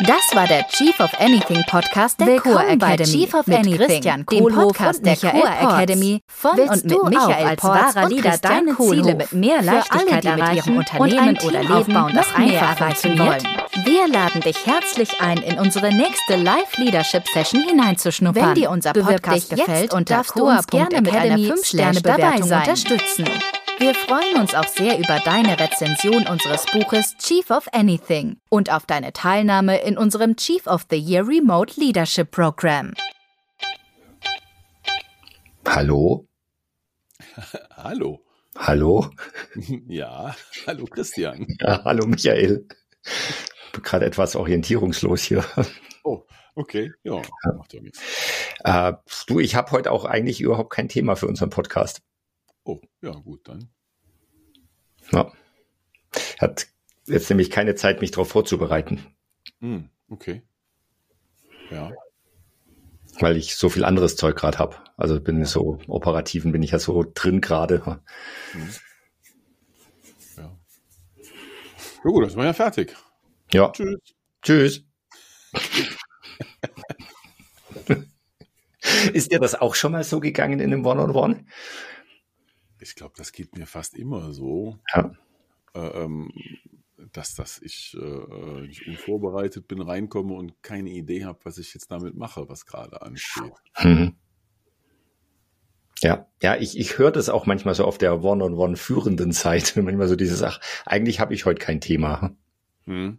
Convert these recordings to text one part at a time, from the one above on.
Das war der Chief of Anything Podcast der Willkommen Core bei Academy Chief of mit Anything, Christian Kohlhoff Podcast und der Michael Core. Academy von Willst und mit Michael als wahrer Leader deine Ziele mit mehr Leichtigkeit die mit erreichen ihrem Unternehmen oder Leben aufbauen, das einfach erreichen funktioniert? Wir laden dich herzlich ein, in unsere nächste Live-Leadership-Session hineinzuschnuppern. Wenn dir unser Podcast gefällt, und darfst du uns gerne mit einer Academy 5-Sterne-Bewertung dabei sein. unterstützen. Wir freuen uns auch sehr über deine Rezension unseres Buches Chief of Anything und auf deine Teilnahme in unserem Chief of the Year Remote Leadership Program. Hallo? Hallo. Hallo? Ja, hallo Christian. Ja, hallo Michael. Bin gerade etwas orientierungslos hier. Oh, okay. Ja, macht ja nichts. Äh, du, ich habe heute auch eigentlich überhaupt kein Thema für unseren Podcast. Oh, ja, gut, dann. Ja. Hat jetzt nämlich keine Zeit, mich darauf vorzubereiten, Hm, okay. Ja, weil ich so viel anderes Zeug gerade habe. Also bin so operativen bin ich ja so drin gerade. ja. Ja gut, dann sind wir ja fertig. Ja, Tschüss. tschüss. Ist dir das auch schon mal so gegangen in einem One-on-One? Ich glaube, das geht mir fast immer so, Ja. äh, ähm, dass, dass ich äh, nicht unvorbereitet bin, reinkomme und keine Idee habe, was ich jetzt damit mache, was gerade ansteht. Mhm. Ja, ja, ich, ich höre das auch manchmal so auf der One-on-One führenden Seite. Manchmal so dieses, ach, eigentlich habe ich heute kein Thema. Hm.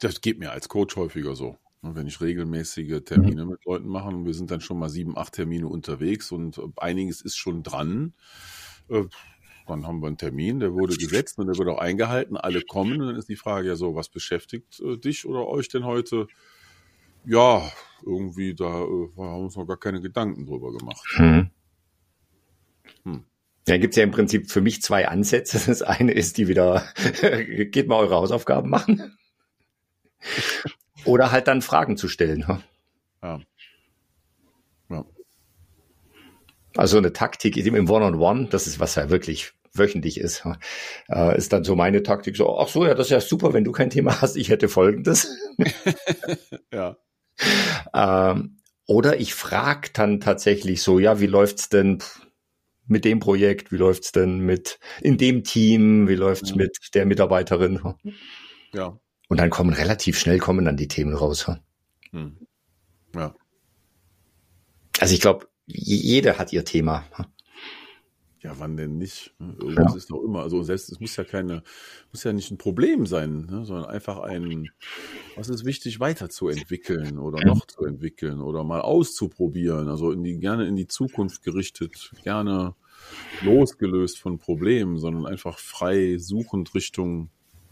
Das geht mir als Coach häufiger so. Und Wenn ich regelmäßige Termine mit Leuten mache und wir sind dann schon mal sieben, acht Termine unterwegs und äh, einiges ist schon dran, äh, dann haben wir einen Termin, der wurde gesetzt und der wird auch eingehalten, alle kommen und dann ist die Frage ja so, was beschäftigt äh, dich oder euch denn heute? Ja, irgendwie da äh, haben wir uns noch gar keine Gedanken drüber gemacht. Hm. Hm. Da gibt's ja im Prinzip für mich zwei Ansätze. Das eine ist, die wieder, geht mal eure Hausaufgaben machen. Oder halt dann Fragen zu stellen. ne? Ja. Ja. Also eine Taktik im One-on-One, das ist was ja wirklich wöchentlich ist, äh, ist dann so meine Taktik so, ach so, ja, das ist ja super, wenn du kein Thema hast, ich hätte folgendes. ja. Ähm, oder ich frage dann tatsächlich so, ja, wie läuft's denn mit dem Projekt? Wie läuft's denn mit in dem Team? Wie läuft's Ja. mit der Mitarbeiterin? Ja. Und dann kommen relativ schnell kommen dann die Themen raus. Hm. Ja. Also ich glaube, jeder hat ihr Thema. Ja, wann denn nicht? ne? Irgendwas Ja. ist doch immer. Also selbst es muss ja keine, muss ja nicht ein Problem sein, ne? sondern einfach ein, was ist wichtig, weiterzuentwickeln oder noch zu entwickeln oder mal auszuprobieren. Also in die, gerne in die Zukunft gerichtet, gerne losgelöst von Problemen, sondern einfach frei suchend Richtung,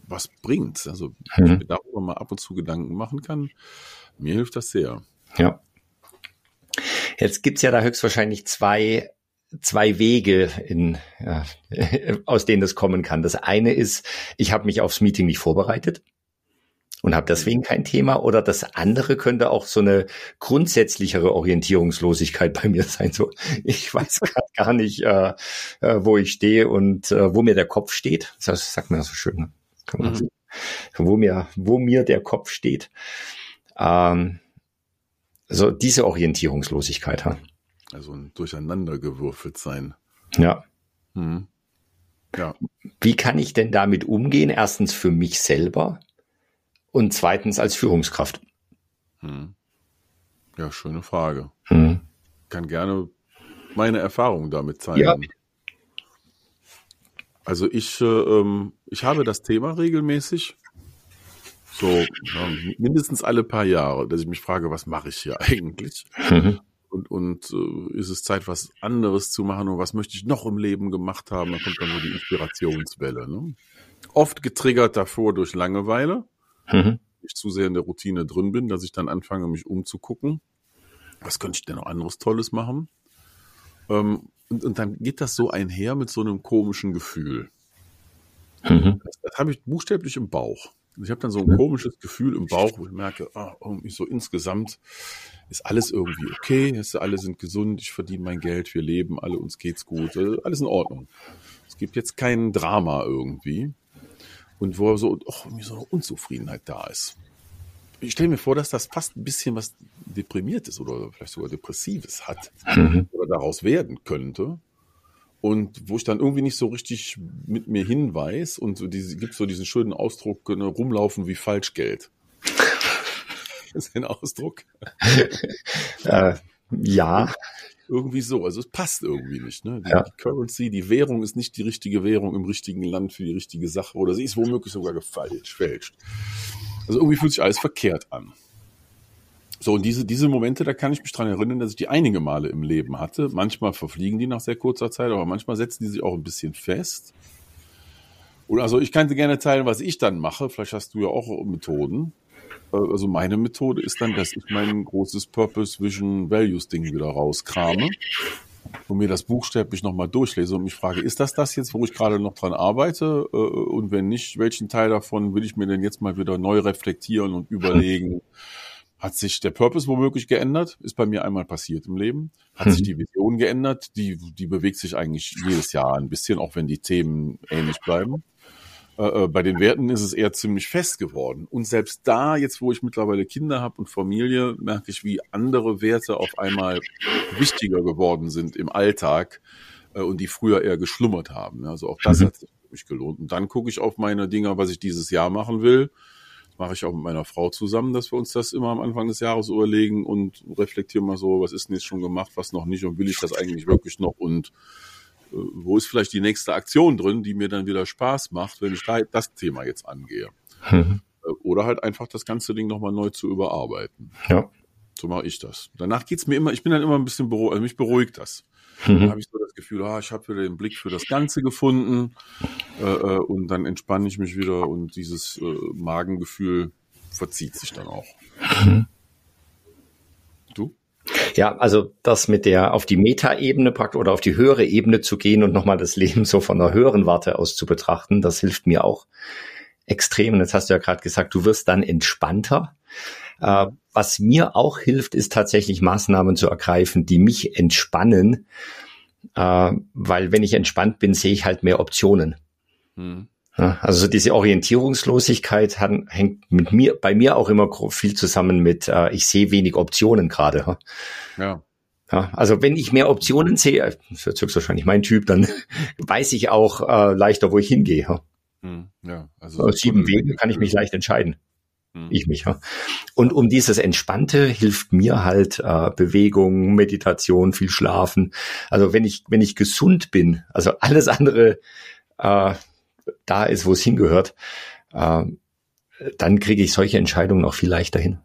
was bringt. Also wenn ich Mhm. mir darüber mal ab und zu Gedanken machen kann, mir hilft das sehr. Ja. Jetzt gibt's ja da höchstwahrscheinlich zwei, zwei Wege, in, ja, aus denen das kommen kann. Das eine ist, ich habe mich aufs Meeting nicht vorbereitet und habe deswegen kein Thema. Oder das andere könnte auch so eine grundsätzlichere Orientierungslosigkeit bei mir sein. So, ich weiß gar nicht, äh, äh, wo ich stehe und äh, wo mir der Kopf steht. Das sagt man ja so schön. Ne? Kann man Mhm. Wo mir, wo mir der Kopf steht. Ähm, so diese Orientierungslosigkeit. ha? Also ein Durcheinandergewürfelt sein. Ja. Mhm. Ja. Wie kann ich denn damit umgehen? Erstens für mich selber und zweitens als Führungskraft. Hm. Ja, schöne Frage. Hm. Kann gerne meine Erfahrung damit teilen. Ja. Also ich, äh, ähm, ich habe das Thema regelmäßig, so ja, mindestens alle paar Jahre, dass ich mich frage, was mache ich hier eigentlich? Mhm. Und, und äh, ist es Zeit, was anderes zu machen und was möchte ich noch im Leben gemacht haben? Da kommt dann so die Inspirationswelle. Ne? Oft getriggert davor durch Langeweile. Mhm. ich zu sehr in der Routine drin bin, dass ich dann anfange, mich umzugucken. Was könnte ich denn noch anderes Tolles machen? Ähm, und, und dann geht das so einher mit so einem komischen Gefühl. Mhm. Das, das habe ich buchstäblich im Bauch. Und Ich habe dann so ein komisches Gefühl im Bauch, wo ich merke, ah, irgendwie so insgesamt ist alles irgendwie okay, es- alle sind gesund, ich verdiene mein Geld, wir leben, alle uns geht's gut, äh, alles in Ordnung. Es gibt jetzt kein Drama irgendwie und wo so, och, irgendwie so eine Unzufriedenheit da ist. ich stelle mir vor, dass das fast ein bisschen was Deprimiertes oder vielleicht sogar Depressives hat mhm. oder daraus werden könnte. Und wo ich dann irgendwie nicht so richtig mit mir hinweis und so diese, gibt so diesen schönen Ausdruck, ne, rumlaufen wie Falschgeld. ist ein Ausdruck? äh, ja. Irgendwie so. Also es passt irgendwie nicht. Ne? Die, ja. die, Currency, die Währung ist nicht die richtige Währung im richtigen Land für die richtige Sache. Oder sie ist womöglich sogar gefälscht. Also irgendwie fühlt sich alles verkehrt an. So, und diese, diese Momente, da kann ich mich dran erinnern, dass ich die einige Male im Leben hatte. Manchmal verfliegen die nach sehr kurzer Zeit, aber manchmal setzen die sich auch ein bisschen fest. Und also ich dir gerne teilen, was ich dann mache. Vielleicht hast du ja auch Methoden. Äh, also meine Methode ist dann, dass ich mein großes Purpose Vision Values Ding wieder rauskrame und mir das buchstäblich nochmal durchlese und mich frage, ist das das jetzt, wo ich gerade noch dran arbeite? Äh, und wenn nicht, welchen Teil davon will ich mir denn jetzt mal wieder neu reflektieren und überlegen? Hat sich der Purpose womöglich geändert? Ist bei mir einmal passiert im Leben. Hat sich die Vision geändert? Die, die bewegt sich eigentlich jedes Jahr ein bisschen, auch wenn die Themen ähnlich bleiben. Äh, äh, bei den Werten ist es eher ziemlich fest geworden. Und selbst da, jetzt wo ich mittlerweile Kinder habe und Familie, merke ich, wie andere Werte auf einmal wichtiger geworden sind im Alltag äh, und die früher eher geschlummert haben. Also auch das mhm. hat sich gelohnt. Und dann gucke ich auf meine Dinger, was ich dieses Jahr machen will. Mache ich auch mit meiner Frau zusammen, dass wir uns das immer am Anfang des Jahres überlegen und reflektieren mal so, was ist denn jetzt schon gemacht, was noch nicht und will ich das eigentlich wirklich noch und äh, wo ist vielleicht die nächste Aktion drin, die mir dann wieder Spaß macht, wenn ich da das Thema jetzt angehe. Mhm. Oder halt einfach das ganze Ding nochmal neu zu überarbeiten. Ja. So mache ich das. Danach geht's mir immer, ich bin dann immer ein bisschen beruhigt, also mich beruhigt das. Mhm. Dann habe ich so Gefühl, ah, ich habe wieder den Blick für das Ganze gefunden äh, äh, und dann entspanne ich mich wieder und dieses äh, Magengefühl verzieht sich dann auch. Mhm. Ja, also das mit der auf die Metaebene praktisch oder auf die höhere Ebene zu gehen und nochmal das Leben so von einer höheren Warte aus zu betrachten, das hilft mir auch extrem. Und jetzt hast du ja gerade gesagt, du wirst dann entspannter. Äh, was mir auch hilft, ist tatsächlich Maßnahmen zu ergreifen, die mich entspannen, äh, weil wenn ich entspannt bin, sehe ich halt mehr Optionen. Hm. Also diese Orientierungslosigkeit hat, hängt mit mir, bei mir auch immer viel zusammen mit, äh, ich sehe wenig Optionen gerade. Ja. ja. Also wenn ich mehr Optionen sehe, das ist höchstwahrscheinlich mein Typ, dann weiß ich auch äh, leichter, wo ich hingehe. Hm, ja, also Aus sieben Wegen kann ich mich leicht entscheiden. Hm. Ich mich. Ja. Und um dieses Entspannte hilft mir halt äh, Bewegung, Meditation, viel Schlafen. Also wenn ich wenn ich gesund bin, also alles andere äh, da ist, wo es hingehört, äh, dann kriege ich solche Entscheidungen auch viel leichter hin.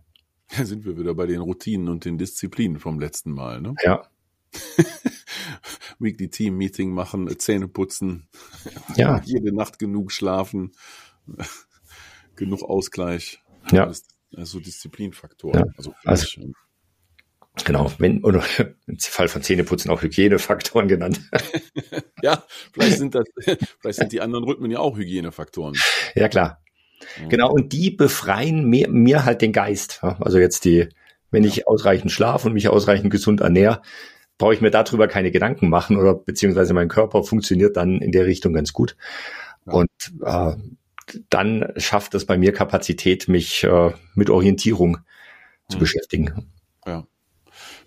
Da sind wir wieder bei den Routinen und den Disziplinen vom letzten Mal, ne? Ja. Weekly Team Meeting machen, Zähne putzen, ja. jede Nacht genug schlafen, genug Ausgleich. Ja. Also Disziplinfaktoren. Ja. Also, also Genau, wenn, oder im Fall von Zähneputzen auch Hygienefaktoren genannt. ja, vielleicht sind das, vielleicht sind die anderen Rhythmen ja auch Hygienefaktoren. Ja, klar. Mhm. Genau, und die befreien mir, mir halt den Geist. Also jetzt die, wenn ich ausreichend schlafe und mich ausreichend gesund ernähre, brauche ich mir darüber keine Gedanken machen oder beziehungsweise mein Körper funktioniert dann in der Richtung ganz gut. Ja. Und äh, dann schafft es bei mir Kapazität, mich äh, mit Orientierung zu mhm. beschäftigen. Ja.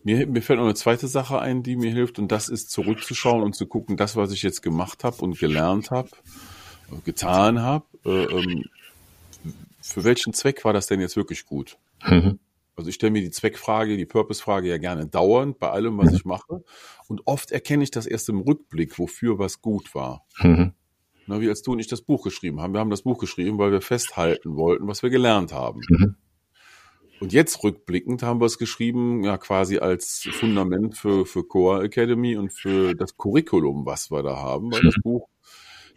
Mir, mir fällt noch eine zweite Sache ein, die mir hilft, und das ist zurückzuschauen und zu gucken, das, was ich jetzt gemacht habe und gelernt habe, äh, getan habe, äh, ähm, für welchen Zweck war das denn jetzt wirklich gut? Mhm. Also ich stelle mir die Zweckfrage, die Purpose-Frage ja gerne dauernd bei allem, was mhm. ich mache. Und oft erkenne ich das erst im Rückblick, wofür was gut war. Mhm. Na, wie als du und ich das Buch geschrieben haben. Wir haben das Buch geschrieben, weil wir festhalten wollten, was wir gelernt haben. Mhm. Und jetzt rückblickend haben wir es geschrieben, ja quasi als Fundament für, für Core Academy und für das Curriculum, was wir da haben, weil das Buch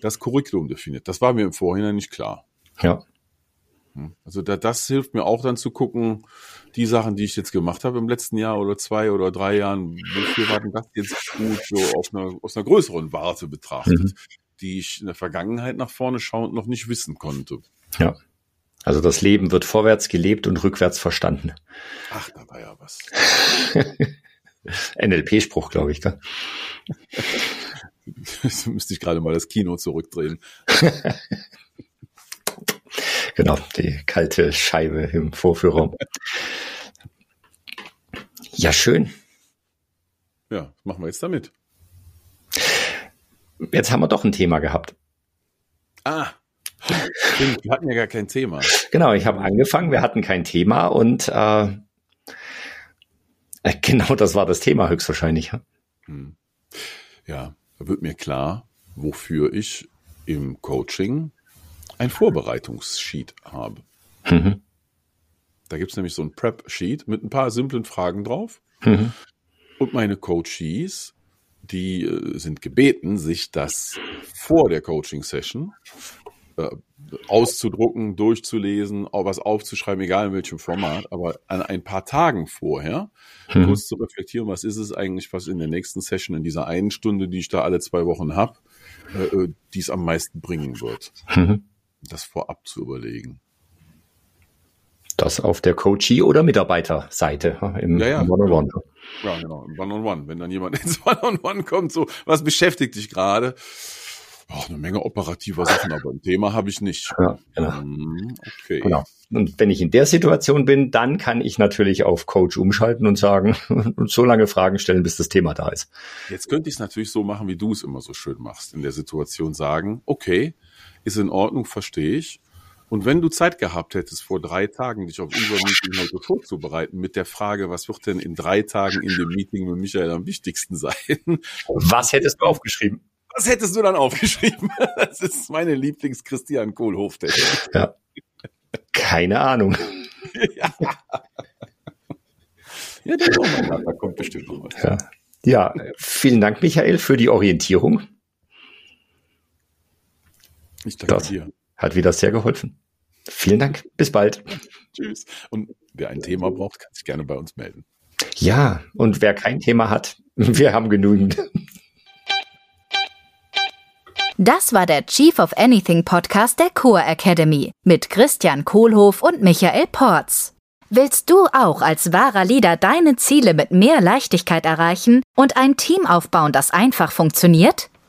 das Curriculum definiert. Das war mir im Vorhinein nicht klar. Ja. Hm. Also da, das hilft mir auch dann zu gucken, die Sachen, die ich jetzt gemacht habe im letzten Jahr oder zwei oder drei Jahren, wofür war denn das jetzt gut, so auf einer, aus einer größeren Warte betrachtet, mhm. Die ich in der Vergangenheit nach vorne schauend noch nicht wissen konnte. Ja. Also das Leben wird vorwärts gelebt und rückwärts verstanden. Ach, da war ja was. NLP-Spruch, glaube ich, gell? müsste ich gerade mal das Kino zurückdrehen. Genau, die kalte Scheibe im Vorführraum. Ja, schön. Ja, was machen wir jetzt damit? Jetzt haben wir doch ein Thema gehabt. Ah, stimmt, wir hatten ja gar kein Thema. Genau, ich habe angefangen, wir hatten kein Thema und äh, äh genau das war das Thema höchstwahrscheinlich. Hm. Ja, da wird mir klar, wofür ich im Coaching ein Vorbereitungssheet habe. Mhm. Da gibt es nämlich so ein Prep-Sheet mit ein paar simplen Fragen drauf. Mhm. Und meine Coaches, die äh, sind gebeten, sich das vor der Coaching-Session äh, auszudrucken, durchzulesen, auch was aufzuschreiben, egal in welchem Format, aber an ein paar Tagen vorher mhm. kurz zu reflektieren, was ist es eigentlich, was in der nächsten Session, in dieser einen Stunde, die ich da alle zwei Wochen habe, äh, äh, die es am meisten bringen wird. Mhm. Das vorab zu überlegen. Das auf der Coachee- oder Mitarbeiterseite im ja, ja, One-on-One. -on -One. Ja, genau, im One-on-One. Wenn dann jemand ins One-on-One -on -One kommt, so, was beschäftigt dich gerade? Oh, eine Menge operativer Sachen, aber ein Thema habe ich nicht. Ja, genau. Hm, okay. Genau. Und wenn ich in der Situation bin, dann kann ich natürlich auf Coach umschalten und sagen und so lange Fragen stellen, bis das Thema da ist. Jetzt könnte ich es natürlich so machen, wie du es immer so schön machst. In der Situation sagen, okay, ist in Ordnung, verstehe ich. Und wenn du Zeit gehabt hättest, vor drei Tagen dich auf unser Meeting heute vorzubereiten, mit der Frage, was wird denn in drei Tagen in dem Meeting mit Michael am wichtigsten sein? Was hättest du aufgeschrieben? Was hättest du dann aufgeschrieben? Das ist meine Lieblings-Christian Kohlhof-Technik. Ja. Keine Ahnung. ja. Ja, der da kommt bestimmt noch was. Ja. ja, vielen Dank, Michael, für die Orientierung. Ich danke das dir. Hat wieder sehr geholfen. Vielen Dank. Bis bald. Tschüss. Und wer ein Thema braucht, kann sich gerne bei uns melden. Ja, und wer kein Thema hat, wir haben genügend. Das war der Chief of Anything Podcast der Core Academy mit Christian Kohlhoff und Michael Porz. Willst du auch als wahrer Leader deine Ziele mit mehr Leichtigkeit erreichen und ein Team aufbauen, das einfach funktioniert?